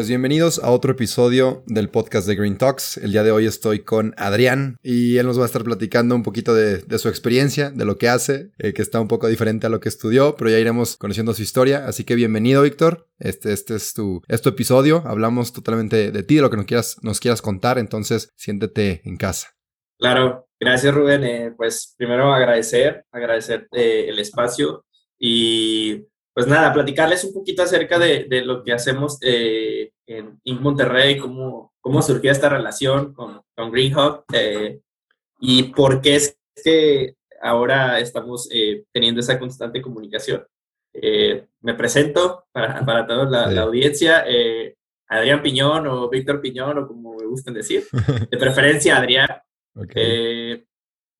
Pues bienvenidos a otro episodio del podcast de Green Talks. El día de hoy estoy con Adrián y él nos va a estar platicando un poquito de, su experiencia, de lo que hace, eh, que está un poco diferente a lo que estudió, pero ya iremos conociendo su historia. Así que bienvenido, Víctor. Este, este es, tu, episodio. Hablamos totalmente de ti, de lo que nos quieras, nos quieras contar. Entonces, siéntete en casa. Claro, gracias Rubén. Eh, pues primero agradecer, agradecer eh, el espacio y pues nada, platicarles un poquito acerca de, de lo que hacemos eh, en Inc. Monterrey, cómo, cómo surgió esta relación con, con Greenhawk eh, y por qué es que ahora estamos eh, teniendo esa constante comunicación. me presento para, para toda la, audiencia, Adrián Piñón o Víctor Piñón o como me gustan decir, de preferencia Adrián. Okay.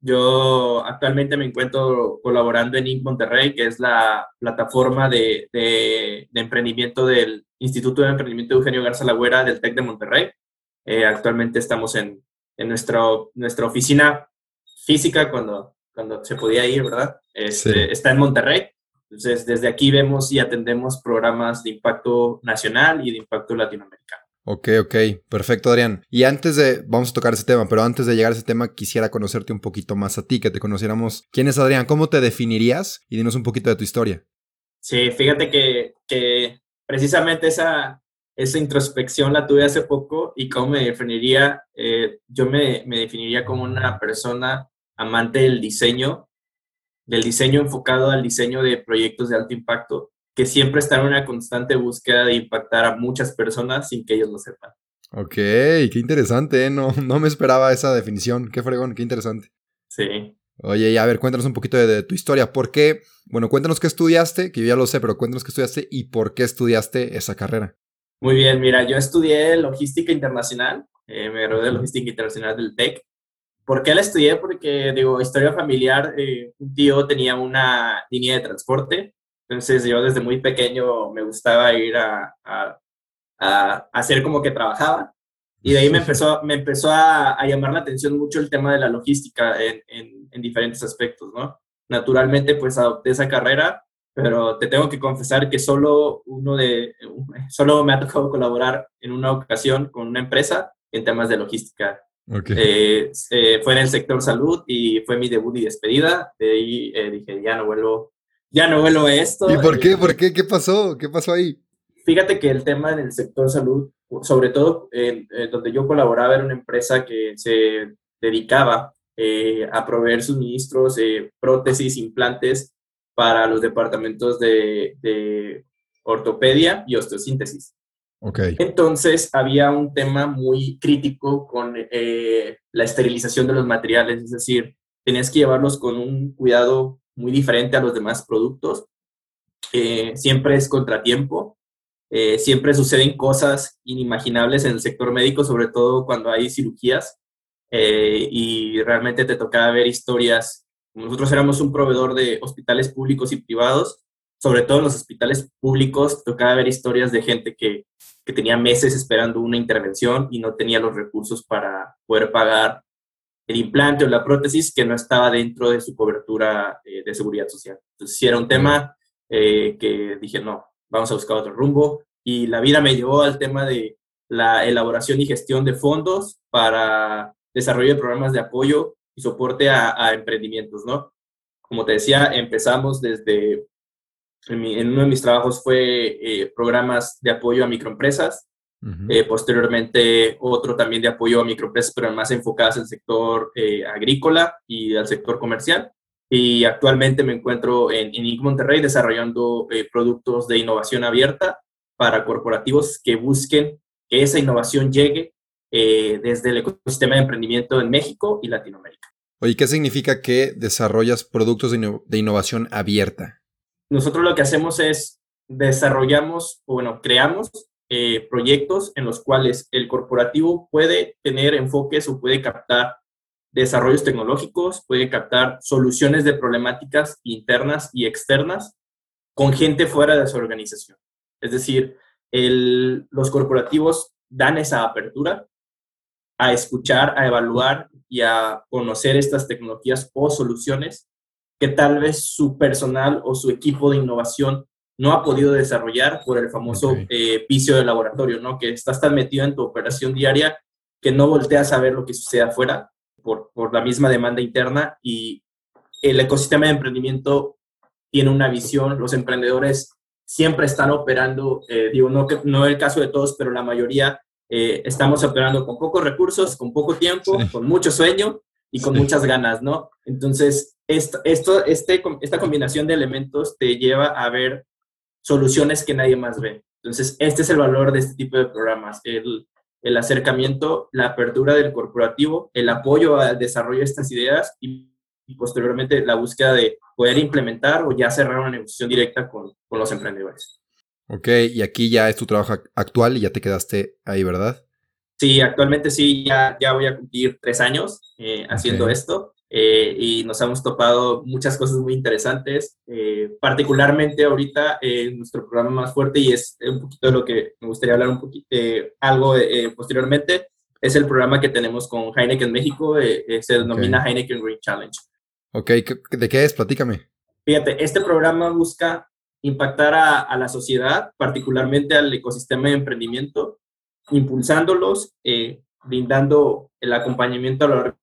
Yo actualmente me encuentro colaborando en Inc. Monterrey, que es la plataforma de, de, emprendimiento del Instituto de Emprendimiento de Eugenio Garza Lagüera del TEC de Monterrey. Eh, actualmente estamos en, en nuestro, nuestra oficina física cuando, cuando se podía ir, ¿verdad? Este, está en Monterrey. Entonces, desde aquí vemos y atendemos programas de impacto nacional y de impacto latinoamericano. Ok, ok, perfecto Adrián. Y antes de, vamos a tocar ese tema, pero antes de llegar a ese tema quisiera conocerte un poquito más a ti, que te conociéramos. ¿Quién es Adrián? ¿Cómo te definirías? Y dinos un poquito de tu historia. Sí, fíjate que, que precisamente esa, esa introspección la tuve hace poco y cómo me definiría, eh, yo me, me definiría como una persona amante del diseño, del diseño enfocado al diseño de proyectos de alto impacto que siempre está en una constante búsqueda de impactar a muchas personas sin que ellos lo sepan. Ok, qué interesante, ¿eh? no, no me esperaba esa definición, qué fregón, qué interesante. Sí. Oye, y a ver, cuéntanos un poquito de, tu historia. ¿Por qué? Bueno, cuéntanos qué estudiaste, que yo ya lo sé, pero cuéntanos qué estudiaste y por qué estudiaste esa carrera. Muy bien, mira, yo estudié logística internacional, eh, me gradué de logística internacional del TEC. ¿Por qué la estudié? Porque, digo, historia familiar, eh, un tío tenía una línea de transporte entonces yo desde muy pequeño me gustaba ir a, a, hacer como que trabajaba. Y de ahí me empezó, me empezó a, llamar la atención mucho el tema de la logística en, en, diferentes aspectos, ¿no? Naturalmente, pues adopté esa carrera, pero te tengo que confesar que solo uno de, solo me ha tocado colaborar en una ocasión con una empresa en temas de logística. Eh, eh, fue en el sector salud y fue mi debut y despedida. De ahí eh, dije, ya no vuelvo ya no vuelvo esto. ¿Y por qué? ¿Por qué? ¿Qué pasó? ¿Qué pasó ahí? Fíjate que el tema en el sector salud, sobre todo en, donde yo colaboraba, era una empresa que se dedicaba eh, a proveer suministros, de prótesis, implantes para los departamentos de, ortopedia y osteosíntesis. Okay. Entonces había un tema muy crítico con eh, la esterilización de los materiales, es decir, tenías que llevarlos con un cuidado muy diferente a los demás productos. Eh, siempre es contratiempo, eh, siempre suceden cosas inimaginables en el sector médico, sobre todo cuando hay cirugías eh, y realmente te tocaba ver historias. Nosotros éramos un proveedor de hospitales públicos y privados, sobre todo en los hospitales públicos, tocaba ver historias de gente que, que tenía meses esperando una intervención y no tenía los recursos para poder pagar el implante o la prótesis que no estaba dentro de su cobertura eh, de seguridad social. Entonces, sí era un tema eh, que dije, no, vamos a buscar otro rumbo. Y la vida me llevó al tema de la elaboración y gestión de fondos para desarrollo de programas de apoyo y soporte a, emprendimientos, ¿no? Como te decía, empezamos desde, en, uno de mis trabajos fue eh, programas de apoyo a microempresas, eh, posteriormente, otro también de apoyo a microempresas, pero más enfocadas al sector eh, agrícola y al sector comercial. Y actualmente me encuentro en, en Monterrey desarrollando eh, productos de innovación abierta para corporativos que busquen que esa innovación llegue desde el ecosistema de emprendimiento en México y Latinoamérica. Oye, ¿qué significa que desarrollas productos de, innovación abierta? nosotros lo que hacemos es desarrollamos, o bueno, creamos eh, proyectos en los cuales el corporativo puede tener enfoques o puede captar desarrollos tecnológicos, puede captar soluciones de problemáticas internas y externas con gente fuera de su organización. Es decir, los corporativos dan esa apertura a escuchar, a evaluar y a conocer estas tecnologías o soluciones que tal vez su personal o su equipo de innovación no ha podido desarrollar por el famoso eh, vicio de laboratorio, ¿no? Que estás tan metido en tu operación diaria que no volteas a ver lo que sucede afuera por, por la misma demanda interna y el ecosistema de emprendimiento tiene una visión, los emprendedores siempre están operando, eh, digo, no, que, no el caso de todos, pero la mayoría eh, estamos operando con pocos recursos, con poco tiempo, con mucho sueño y con muchas ganas, ¿no? Entonces, esto, esto, este, esta combinación de elementos te lleva a ver soluciones que nadie más ve. Entonces, este es el valor de este tipo de programas, el, el acercamiento, la apertura del corporativo, el apoyo al desarrollo de estas ideas y, posteriormente la búsqueda de poder implementar o ya cerrar una negociación directa con, con, los emprendedores. Ok, y aquí ya es tu trabajo actual y ya te quedaste ahí, ¿verdad? Sí, actualmente sí, ya, ya voy a cumplir tres años eh, haciendo esto. Eh, y nos hemos topado muchas cosas muy interesantes, eh, particularmente ahorita en nuestro programa más fuerte y es un poquito de lo que me gustaría hablar un poquito, algo eh, posteriormente, es el programa que tenemos con Heineken México, se denomina Heineken Green Challenge. Ok, ¿de qué es? Platícame. Fíjate, este programa busca impactar a, a la sociedad, particularmente al ecosistema de emprendimiento, impulsándolos, brindando el acompañamiento a la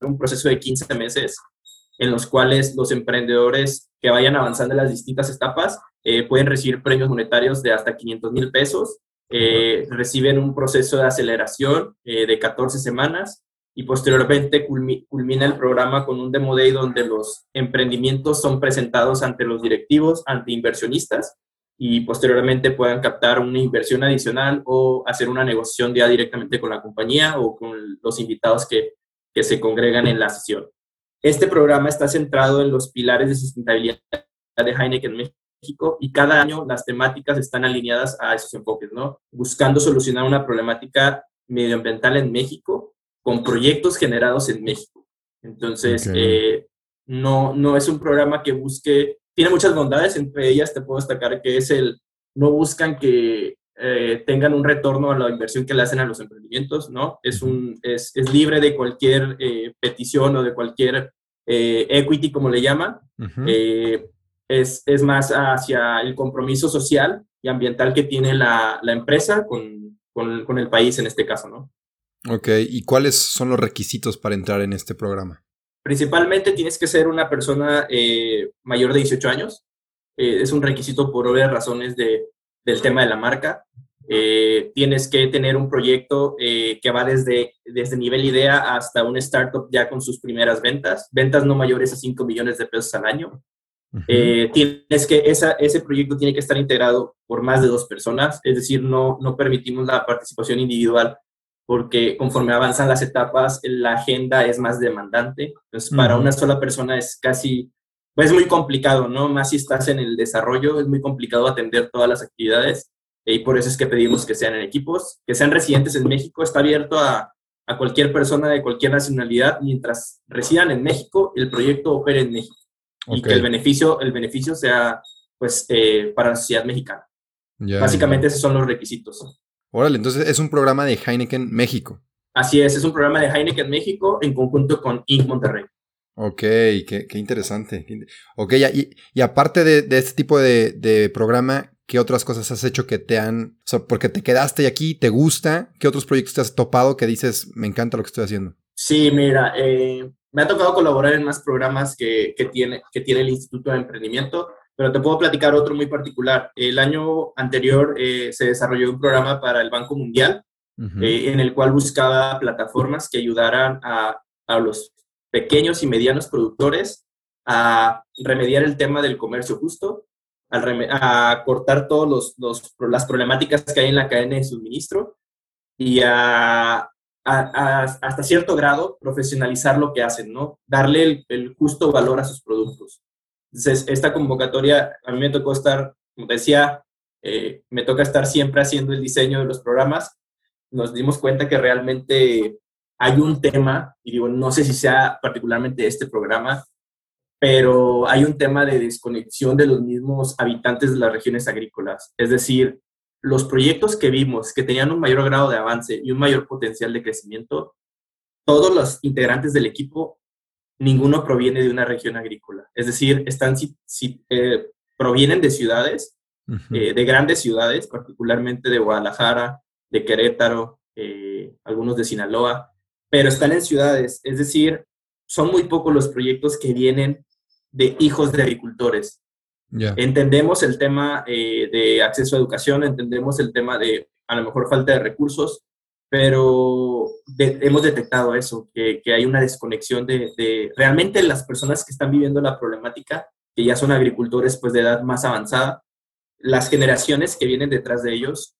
un proceso de 15 meses en los cuales los emprendedores que vayan avanzando en las distintas etapas eh, pueden recibir premios monetarios de hasta 500 mil pesos, eh, reciben un proceso de aceleración eh, de 14 semanas y posteriormente culmina el programa con un demo day donde los emprendimientos son presentados ante los directivos, ante inversionistas y posteriormente puedan captar una inversión adicional o hacer una negociación ya directamente con la compañía o con los invitados que que se congregan en la sesión. Este programa está centrado en los pilares de sustentabilidad de Heineken México y cada año las temáticas están alineadas a esos enfoques, ¿no? Buscando solucionar una problemática medioambiental en México con proyectos generados en México. Entonces, eh, no, no es un programa que busque, tiene muchas bondades, entre ellas te puedo destacar que es el, no buscan que eh, tengan un retorno a la inversión que le hacen a los emprendimientos, ¿no? Es, un, es, es libre de cualquier eh, petición o de cualquier eh, equity, como le llaman. es, es, más hacia el compromiso social y ambiental que tiene la, la empresa con, con, con, el país en este caso, ¿no? Ok, ¿y cuáles son los requisitos para entrar en este programa? Principalmente tienes que ser una persona mayor de 18 años. es un requisito por obvias razones de del tema de la marca. Eh, tienes que tener un proyecto eh, que va desde, desde nivel idea hasta un startup ya con sus primeras ventas, ventas no mayores a 5 millones de pesos al año. Eh, tienes que, esa, ese proyecto tiene que estar integrado por más de dos personas, es decir, no, no permitimos la participación individual porque conforme avanzan las etapas, la agenda es más demandante. Entonces, para una sola persona es casi es muy complicado, ¿no? Más si estás en el desarrollo, es muy complicado atender todas las actividades y por eso es que pedimos que sean en equipos, que sean residentes en México, está abierto a, a cualquier persona de cualquier nacionalidad mientras residan en México, el proyecto opere en México y que el beneficio, el beneficio sea pues eh, para la sociedad mexicana. Básicamente esos son los requisitos. Órale, entonces es un programa de Heineken México. Así es, es un programa de Heineken México en conjunto con Inc. Monterrey. Ok, qué, interesante. Ok, y, y aparte de, este tipo de, programa, ¿qué otras cosas has hecho que te han... O sea, porque te quedaste aquí, te gusta? ¿Qué otros proyectos te has topado que dices, me encanta lo que estoy haciendo? Sí, mira, eh, me ha tocado colaborar en más programas que, tiene, que tiene el Instituto de Emprendimiento, pero te puedo platicar otro muy particular. El año anterior eh, se desarrolló un programa para el Banco Mundial, eh, en el cual buscaba plataformas que ayudaran a, a los pequeños y medianos productores a remediar el tema del comercio justo, a, cortar todas los, las problemáticas que hay en la cadena de suministro y a, hasta cierto grado profesionalizar lo que hacen, ¿no? Darle el, justo valor a sus productos. Entonces, esta convocatoria, a mí me tocó estar, como decía, eh, me toca estar siempre haciendo el diseño de los programas. Nos dimos cuenta que realmente hay un tema, y digo, no sé si sea particularmente este programa, pero hay un tema de desconexión de los mismos habitantes de las regiones agrícolas. Es decir, los proyectos que vimos que tenían un mayor grado de avance y un mayor potencial de crecimiento, todos los integrantes del equipo, ninguno proviene de una región agrícola. Es decir, están, si, eh, provienen de ciudades, eh, de grandes ciudades, particularmente de Guadalajara, de Querétaro, eh, algunos de Sinaloa, pero están en ciudades. Es decir, son muy pocos los proyectos que vienen de hijos de agricultores. Entendemos el tema eh, de acceso a educación, entendemos el tema de a lo mejor falta de recursos, pero hemos detectado eso, que, hay una desconexión de, realmente las personas que están viviendo la problemática, que ya son agricultores pues de edad más avanzada, las generaciones que vienen detrás de ellos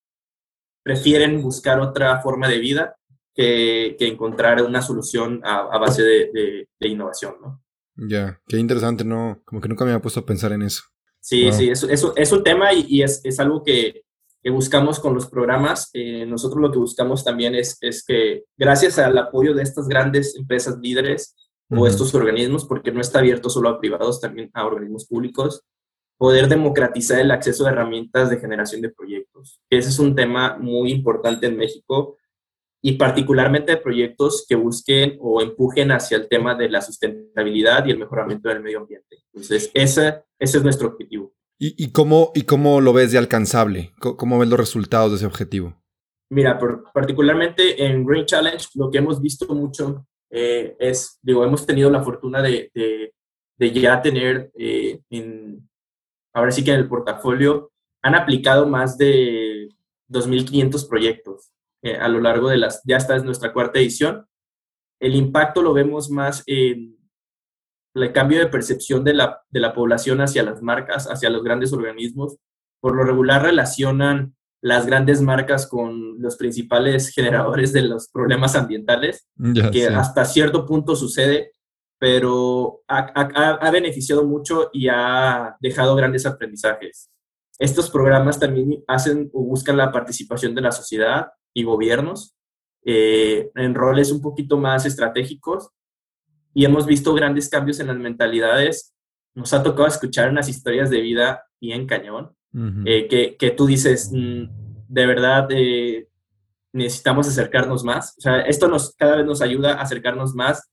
prefieren buscar otra forma de vida que, encontrar una solución a, base de, de innovación, ¿no? Ya, qué interesante, ¿no? Como que nunca me había puesto a pensar en eso. Sí, sí, es, es, un tema y, es, es, algo que, que, buscamos con los programas. Eh, nosotros lo que buscamos también es, es que gracias al apoyo de estas grandes empresas líderes o estos organismos, porque no está abierto solo a privados, también a organismos públicos, poder democratizar el acceso a herramientas de generación de proyectos. Ese es un tema muy importante en México y particularmente proyectos que busquen o empujen hacia el tema de la sustentabilidad y el mejoramiento del medio ambiente. Entonces, ese, ese es nuestro objetivo. ¿Y, y, cómo, ¿Y cómo lo ves de alcanzable? ¿Cómo, ves los resultados de ese objetivo? Mira, particularmente en Green Challenge, lo que hemos visto mucho eh, es, digo, hemos tenido la fortuna de, de, ya tener, eh, en, ahora sí que en el portafolio, han aplicado más de 2.500 proyectos. Eh, a lo largo de las, ya esta es nuestra cuarta edición. El impacto lo vemos más en el cambio de percepción de la, de la población hacia las marcas, hacia los grandes organismos. Por lo regular relacionan las grandes marcas con los principales generadores de los problemas ambientales, que hasta cierto punto sucede, pero ha, ha, beneficiado mucho y ha dejado grandes aprendizajes. Estos programas también hacen o buscan la participación de la sociedad, y gobiernos eh, en roles un poquito más estratégicos y hemos visto grandes cambios en las mentalidades. Nos ha tocado escuchar unas historias de vida bien cañón, eh, que, que, tú dices, mm, de verdad, eh, necesitamos acercarnos más. O sea, esto nos, cada vez nos ayuda a acercarnos más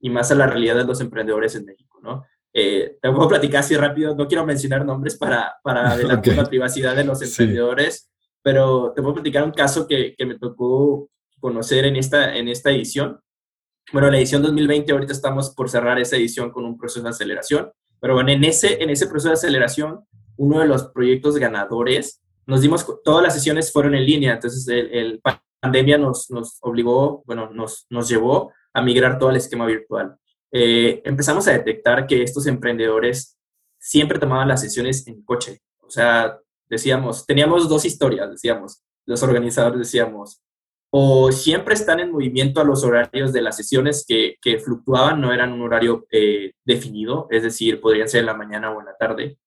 y más a la realidad de los emprendedores en México, ¿no? te puedo platicar así rápido, no quiero mencionar nombres para, para adelantar la privacidad de los emprendedores, pero te puedo platicar un caso que, que, me tocó conocer en esta, en esta edición. Bueno, la edición 2020, ahorita estamos por cerrar esa edición con un proceso de aceleración, pero bueno, en ese, en ese proceso de aceleración, uno de los proyectos ganadores, nos dimos, todas las sesiones fueron en línea, entonces el, el pandemia nos, nos obligó, bueno, nos, nos llevó a migrar todo al esquema virtual. Eh, empezamos a detectar que estos emprendedores siempre tomaban las sesiones en coche, o sea, decíamos, teníamos dos historias, decíamos, los organizadores decíamos, o siempre están en movimiento a los horarios de las sesiones que, que fluctuaban, no eran un horario eh, definido, es decir, podrían ser en la mañana o en la tarde.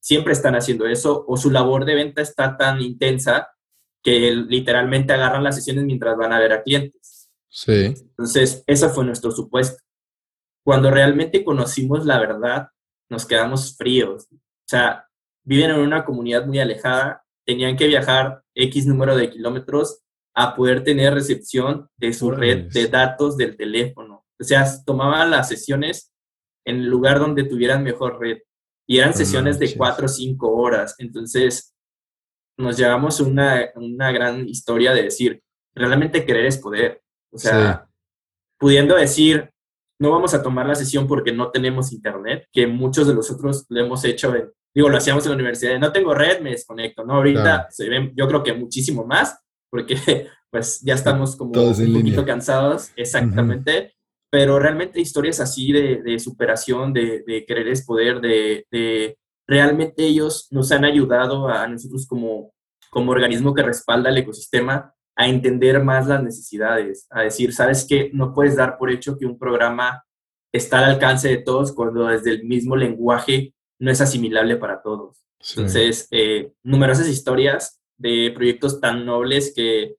Siempre están haciendo eso, o su labor de venta está tan intensa que literalmente agarran las sesiones mientras van a ver a clientes. Sí. Entonces, ese fue nuestro supuesto. Cuando realmente conocimos la verdad, nos quedamos fríos. O sea, viven en una comunidad muy alejada, tenían que viajar X número de kilómetros a poder tener recepción de su red de datos del teléfono. O sea, tomaban las sesiones en el lugar donde tuvieran mejor red. Y eran sesiones de cuatro o cinco horas. Entonces, nos llevamos una, una gran historia de decir, realmente querer es poder. O sea, pudiendo decir, no vamos a tomar la sesión porque no tenemos internet, que muchos de nosotros lo hemos hecho en digo, lo hacíamos en la universidad, no tengo red, me desconecto, ¿no? Ahorita se ven, yo creo que muchísimo más, porque pues ya estamos como un poquito cansados, exactamente, pero realmente historias así de, de superación, de, de, querer es poder, de, de, realmente ellos nos han ayudado a nosotros como, como organismo que respalda el ecosistema a entender más las necesidades, a decir, sabes que no puedes dar por hecho que un programa está al alcance de todos cuando desde el mismo lenguaje no es asimilable para todos. Entonces, eh, numerosas historias de proyectos tan nobles que,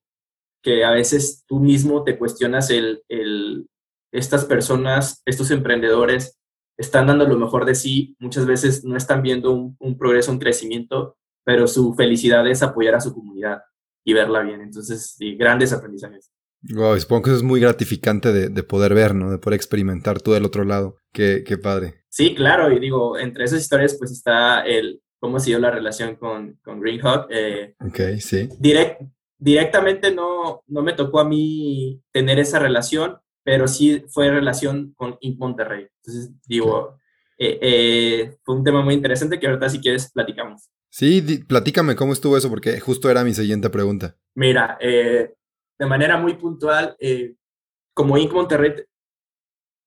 que a veces tú mismo te cuestionas el, el, estas personas, estos emprendedores, están dando lo mejor de sí, muchas veces no están viendo un, un progreso, un crecimiento, pero su felicidad es apoyar a su comunidad y verla bien. Entonces, sí, grandes aprendizajes. Wow, supongo que eso es muy gratificante de, de, poder ver, ¿no? De poder experimentar tú del otro lado. Qué, qué padre. Sí, claro, y digo, entre esas historias pues está el cómo ha sido la relación con, con Greenhawk. Eh, ok, sí. Direct, directamente no, no me tocó a mí tener esa relación, pero sí fue relación con Inc. Monterrey. Entonces, digo, eh, eh, fue un tema muy interesante que ahorita si quieres platicamos. Sí, platícame cómo estuvo eso, porque justo era mi siguiente pregunta. Mira, de manera muy puntual, como Inc. Monterrey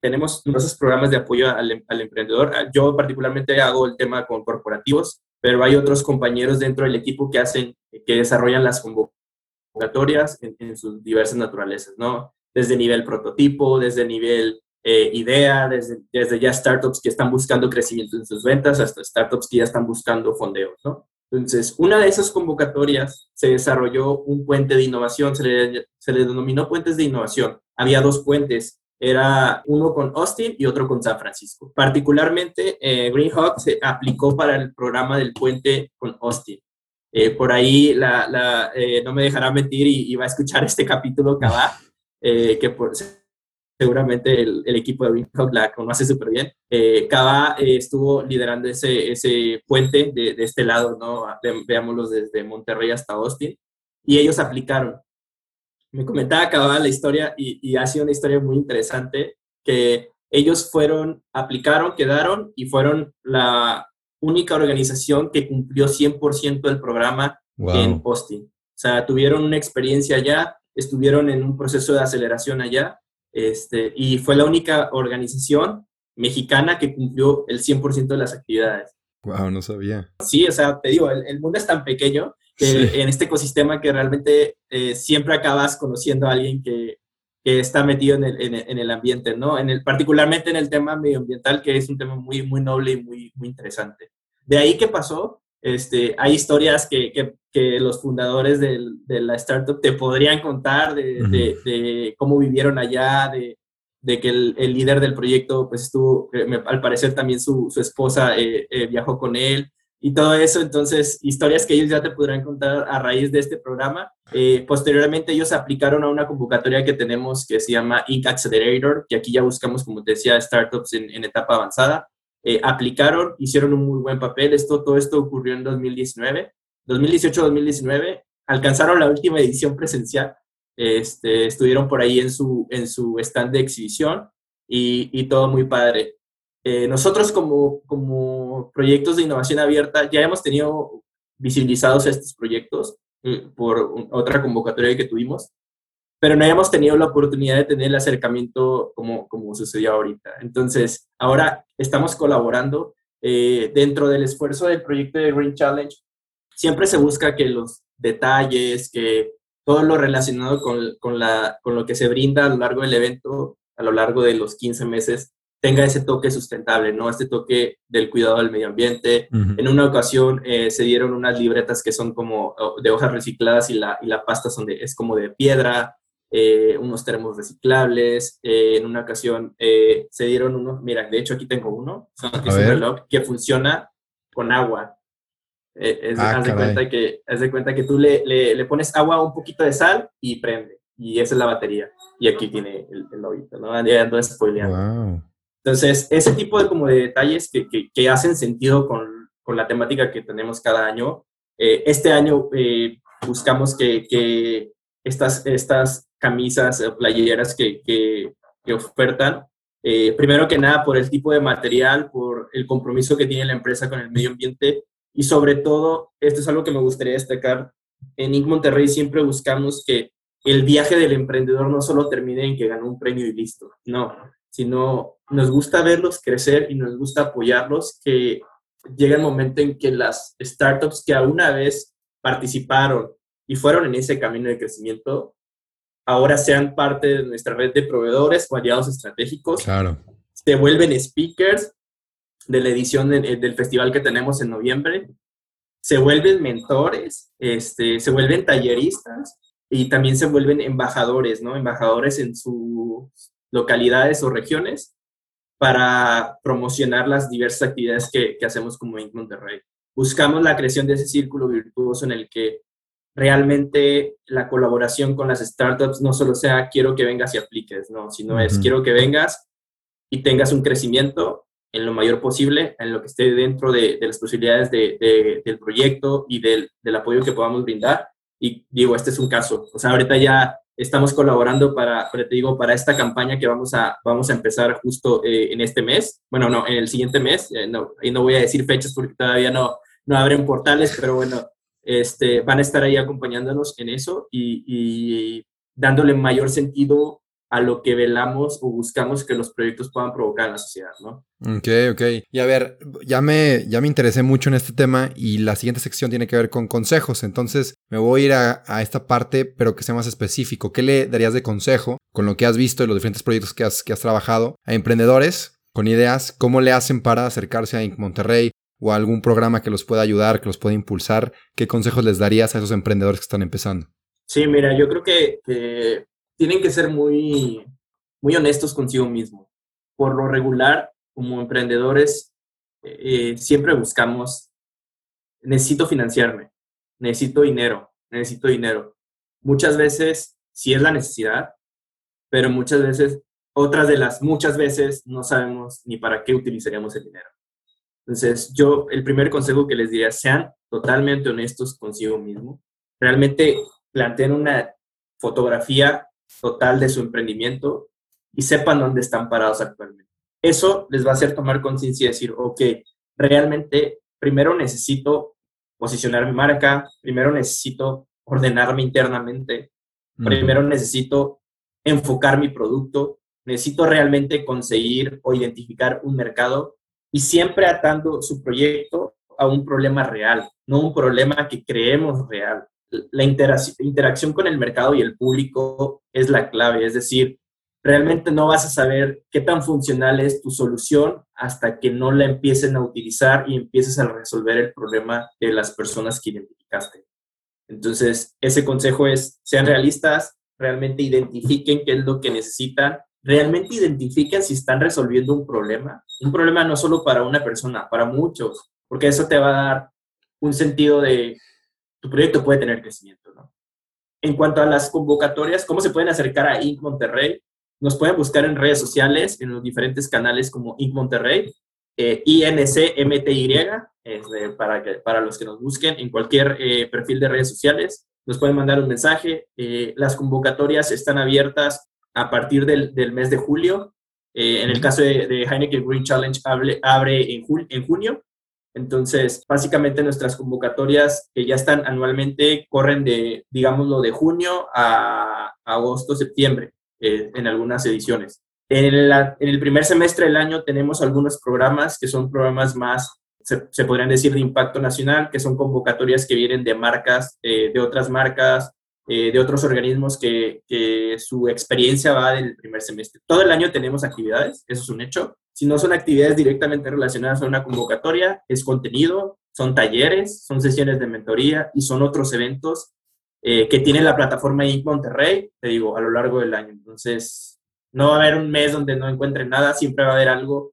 tenemos numerosos programas de apoyo al, al, emprendedor. Yo particularmente hago el tema con corporativos, pero hay otros compañeros dentro del equipo que hacen, que desarrollan las convocatorias en, en sus diversas naturalezas, ¿no? Desde nivel prototipo, desde nivel eh, idea, desde, desde ya startups que están buscando crecimiento en sus ventas hasta startups que ya están buscando fondeos, ¿no? Entonces, una de esas convocatorias se desarrolló un puente de innovación, se le, se le denominó puentes de innovación. Había dos puentes, era uno con Austin y otro con San Francisco. Particularmente, eh, Greenhawk se aplicó para el programa del puente con Austin. Eh, por ahí la, la, eh, no me dejará mentir y, y, va a escuchar este capítulo que va, eh, que por, seguramente el, el, equipo de Windhawk la conoce súper bien. Eh, Cava eh, estuvo liderando ese, ese puente de, de este lado, ¿no? De, veámoslo desde Monterrey hasta Austin, y ellos aplicaron. Me comentaba Cava la historia y, y ha sido una historia muy interesante, que ellos fueron, aplicaron, quedaron y fueron la única organización que cumplió 100% del programa wow. en Austin. O sea, tuvieron una experiencia allá, estuvieron en un proceso de aceleración allá este, y fue la única organización mexicana que cumplió el 100% de las actividades. Wow, no sabía. Sí, o sea, te digo, el, el mundo es tan pequeño que sí. en este ecosistema que realmente eh, siempre acabas conociendo a alguien que, que está metido en el, en, en el, ambiente, ¿no? En el, particularmente en el tema medioambiental, que es un tema muy, muy noble y muy, muy interesante. De ahí que pasó, este, hay historias que, que, que los fundadores de, de, la startup te podrían contar de, uh -huh. de, de cómo vivieron allá, de, que el, el, líder del proyecto, pues estuvo, eh, me, al parecer también su, su esposa eh, eh, viajó con él y todo eso. Entonces, historias que ellos ya te podrán contar a raíz de este programa. Eh, posteriormente, ellos aplicaron a una convocatoria que tenemos que se llama Inc. Accelerator, que aquí ya buscamos, como te decía, startups en, etapa avanzada eh, aplicaron, hicieron un muy buen papel. Esto, todo esto ocurrió en 2019. 2018-2019 alcanzaron la última edición presencial. Este, estuvieron por ahí en su, en su stand de exhibición y todo muy padre. Eh, nosotros como, como proyectos de innovación abierta ya hemos tenido visibilizados estos proyectos eh, por otra convocatoria que tuvimos pero no habíamos tenido la oportunidad de tener el acercamiento como, como sucedió ahorita. Entonces, ahora estamos colaborando eh, dentro del esfuerzo del proyecto de Green Challenge. Siempre se busca que los detalles, que todo lo relacionado con, con, la, con lo que se brinda a lo largo del evento, a lo largo de los 15 meses, tenga ese toque sustentable, ¿no? Este toque del cuidado del medio ambiente. Uh -huh. En una ocasión eh, se dieron unas libretas que son como de hojas recicladas y la, y la pasta son de, es como de piedra eh, unos termos reciclables. Eh, en una ocasión eh, se dieron unos, mira, de hecho aquí tengo uno, que es un reloj que funciona con agua. Eh, es, ah, haz, de cuenta que, haz de cuenta que tú le, le, le, pones agua, un poquito de sal y prende. Y esa es la batería. Y aquí tiene el, el lobito, ¿no? Ya ando spoileando. Wow. Entonces, ese tipo de, como de detalles que, que, hacen sentido con, con, la temática que tenemos cada año. este año buscamos que, que estas, estas camisas o playeras que ofertan. Eh, primero que nada, por el tipo de material, por el compromiso que tiene la empresa con el medio ambiente y sobre todo, esto es algo que me gustaría destacar, en Inc. Monterrey siempre buscamos que el viaje del emprendedor no solo termine en que ganó un premio y listo, no, sino nos gusta verlos crecer y nos gusta apoyarlos, que llega el momento en que las startups que alguna vez participaron y fueron en ese camino de crecimiento, ahora sean parte de nuestra red de proveedores o aliados estratégicos. Claro. se vuelven speakers de la edición del festival que tenemos en noviembre, se vuelven mentores, este, se vuelven talleristas y también se vuelven embajadores, ¿no? Embajadores en sus localidades o regiones para promocionar las diversas actividades que, que hacemos como en Monterrey. Buscamos la creación de ese círculo virtuoso en el que realmente la colaboración con las startups no solo sea quiero que vengas y apliques, ¿no? sino es quiero que vengas y tengas un crecimiento en lo mayor posible, en lo que esté dentro de, las posibilidades de, del proyecto y del, del, apoyo que podamos brindar. Y digo, este es un caso. O sea, ahorita ya estamos colaborando para, te digo, para esta campaña que vamos a, vamos a empezar justo eh, en este mes. Bueno, no, en el siguiente mes. Eh, no, y no voy a decir fechas porque todavía no, no abren portales, pero bueno, este, van a estar ahí acompañándonos en eso y, y dándole mayor sentido a lo que velamos o buscamos que los proyectos puedan provocar en la sociedad, ¿no? Ok, ok. Y a ver, ya me, ya me interesé mucho en este tema y la siguiente sección tiene que ver con consejos. Entonces me voy a ir a, esta parte, pero que sea más específico. ¿Qué le darías de consejo con lo que has visto y los diferentes proyectos que has, que has trabajado a emprendedores con ideas? ¿Cómo le hacen para acercarse a Monterrey o a algún programa que los pueda ayudar, que los pueda impulsar? ¿Qué consejos les darías a esos emprendedores que están empezando? Sí, mira, yo creo que, que tienen que ser muy, muy honestos consigo mismo. Por lo regular, como emprendedores, eh, siempre buscamos, necesito financiarme, necesito dinero, necesito dinero. Muchas veces sí es la necesidad, pero muchas veces, otras de las muchas veces, no sabemos ni para qué utilizaríamos el dinero. Entonces, yo, el primer consejo que les diría, sean totalmente honestos consigo mismo. Realmente planteen una fotografía total de su emprendimiento y sepan dónde están parados actualmente. Eso les va a hacer tomar conciencia y decir, ok, realmente primero necesito posicionar mi marca, primero necesito ordenarme internamente, primero necesito enfocar mi producto, necesito realmente conseguir o identificar un mercado y siempre atando su proyecto a un problema real, no un problema que creemos real la interacción con el mercado y el público es la clave, es decir, realmente no vas a saber qué tan funcional es tu solución hasta que no la empiecen a utilizar y empieces a resolver el problema de las personas que identificaste. Entonces, ese consejo es, sean realistas, realmente identifiquen qué es lo que necesitan, realmente identifiquen si están resolviendo un problema, un problema no solo para una persona, para muchos, porque eso te va a dar un sentido de tu proyecto puede tener crecimiento, ¿no? En cuanto a las convocatorias, ¿cómo se pueden acercar a Inc. Monterrey? Nos pueden buscar en redes sociales, en los diferentes canales como Inc. Monterrey, eh, INCMTY, para, que, para los que nos busquen en cualquier eh, perfil de redes sociales. Nos pueden mandar un mensaje. Eh, las convocatorias están abiertas a partir del, del mes de julio. Eh, en el caso de, de, Heineken Green Challenge, abre, abre en, en junio entonces, básicamente nuestras convocatorias que ya están anualmente corren de, digámoslo, de junio a agosto, septiembre, eh, en algunas ediciones. En, el primer semestre del año tenemos algunos programas que son programas más, se, podrían decir, de impacto nacional, que son convocatorias que vienen de marcas, eh, de otras marcas, eh, de otros organismos que, que su experiencia va del primer semestre. Todo el año tenemos actividades, eso es un hecho, si no son actividades directamente relacionadas a una convocatoria, es contenido, son talleres, son sesiones de mentoría y son otros eventos eh, que tiene la plataforma INC Monterrey, te digo, a lo largo del año. Entonces, no va a haber un mes donde no encuentren nada, siempre va a haber algo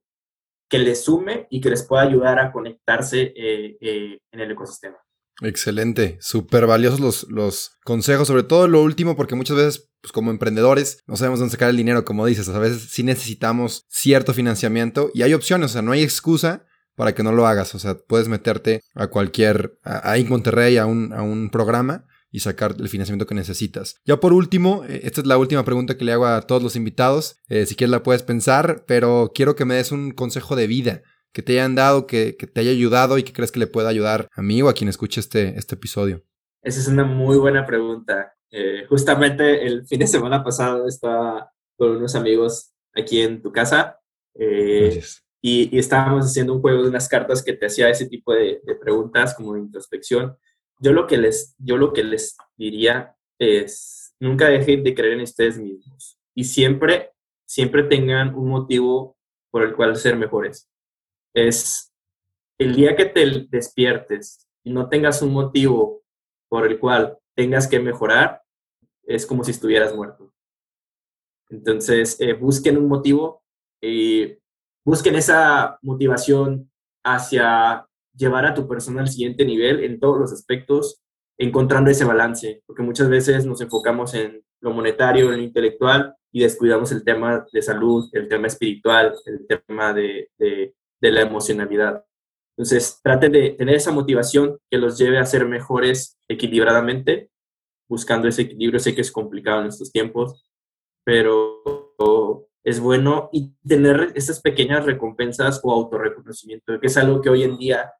que les sume y que les pueda ayudar a conectarse eh, en el ecosistema. Excelente, súper valiosos los, los consejos, sobre todo lo último, porque muchas veces, pues como emprendedores, no sabemos dónde sacar el dinero, como dices, a veces sí necesitamos cierto financiamiento y hay opciones, o sea, no hay excusa para que no lo hagas, o sea, puedes meterte a cualquier, ahí en Monterrey, a un, a un programa y sacar el financiamiento que necesitas. Ya por último, eh, esta es la última pregunta que le hago a todos los invitados, eh, si quieres la puedes pensar, pero quiero que me des un consejo de vida que te hayan dado, que, te haya ayudado y que crees que le pueda ayudar a mí o a quien escuche este, este episodio? Esa es una muy buena pregunta. Eh, justamente el fin de semana pasado estaba con unos amigos aquí en tu casa eh, y, estábamos haciendo un juego de unas cartas que te hacía ese tipo de, preguntas como de introspección. Yo lo, que les, yo lo que les diría es, nunca dejen de creer en ustedes mismos y siempre, siempre tengan un motivo por el cual ser mejores. Es el día que te despiertes y no tengas un motivo por el cual tengas que mejorar, es como si estuvieras muerto. Entonces, eh, busquen un motivo y busquen esa motivación hacia llevar a tu persona al siguiente nivel en todos los aspectos, encontrando ese balance, porque muchas veces nos enfocamos en lo monetario, en lo intelectual y descuidamos el tema de salud, el tema espiritual, el tema de, de, de la emocionalidad. Entonces, traten de tener esa motivación que los lleve a ser mejores equilibradamente, buscando ese equilibrio. Sé que es complicado en estos tiempos, pero es bueno y tener esas pequeñas recompensas o autorreconocimiento, que es algo que hoy en día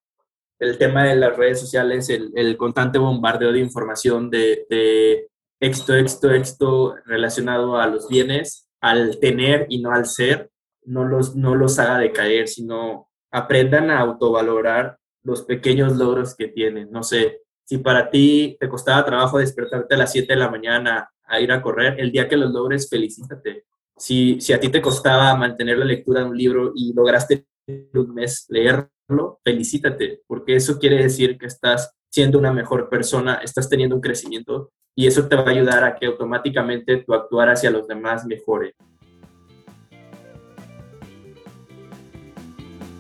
el tema de las redes sociales, el, el constante bombardeo de información de, de esto, esto, esto relacionado a los bienes, al tener y no al ser, no los, no los haga decaer, sino aprendan a autovalorar los pequeños logros que tienen. No sé, si para ti te costaba trabajo despertarte a las 7 de la mañana a ir a correr, el día que los logres, felicítate. Si, si a ti te costaba mantener la lectura de un libro y lograste un mes leerlo, felicítate, porque eso quiere decir que estás siendo una mejor persona, estás teniendo un crecimiento y eso te va a ayudar a que automáticamente tu actuar hacia los demás mejore.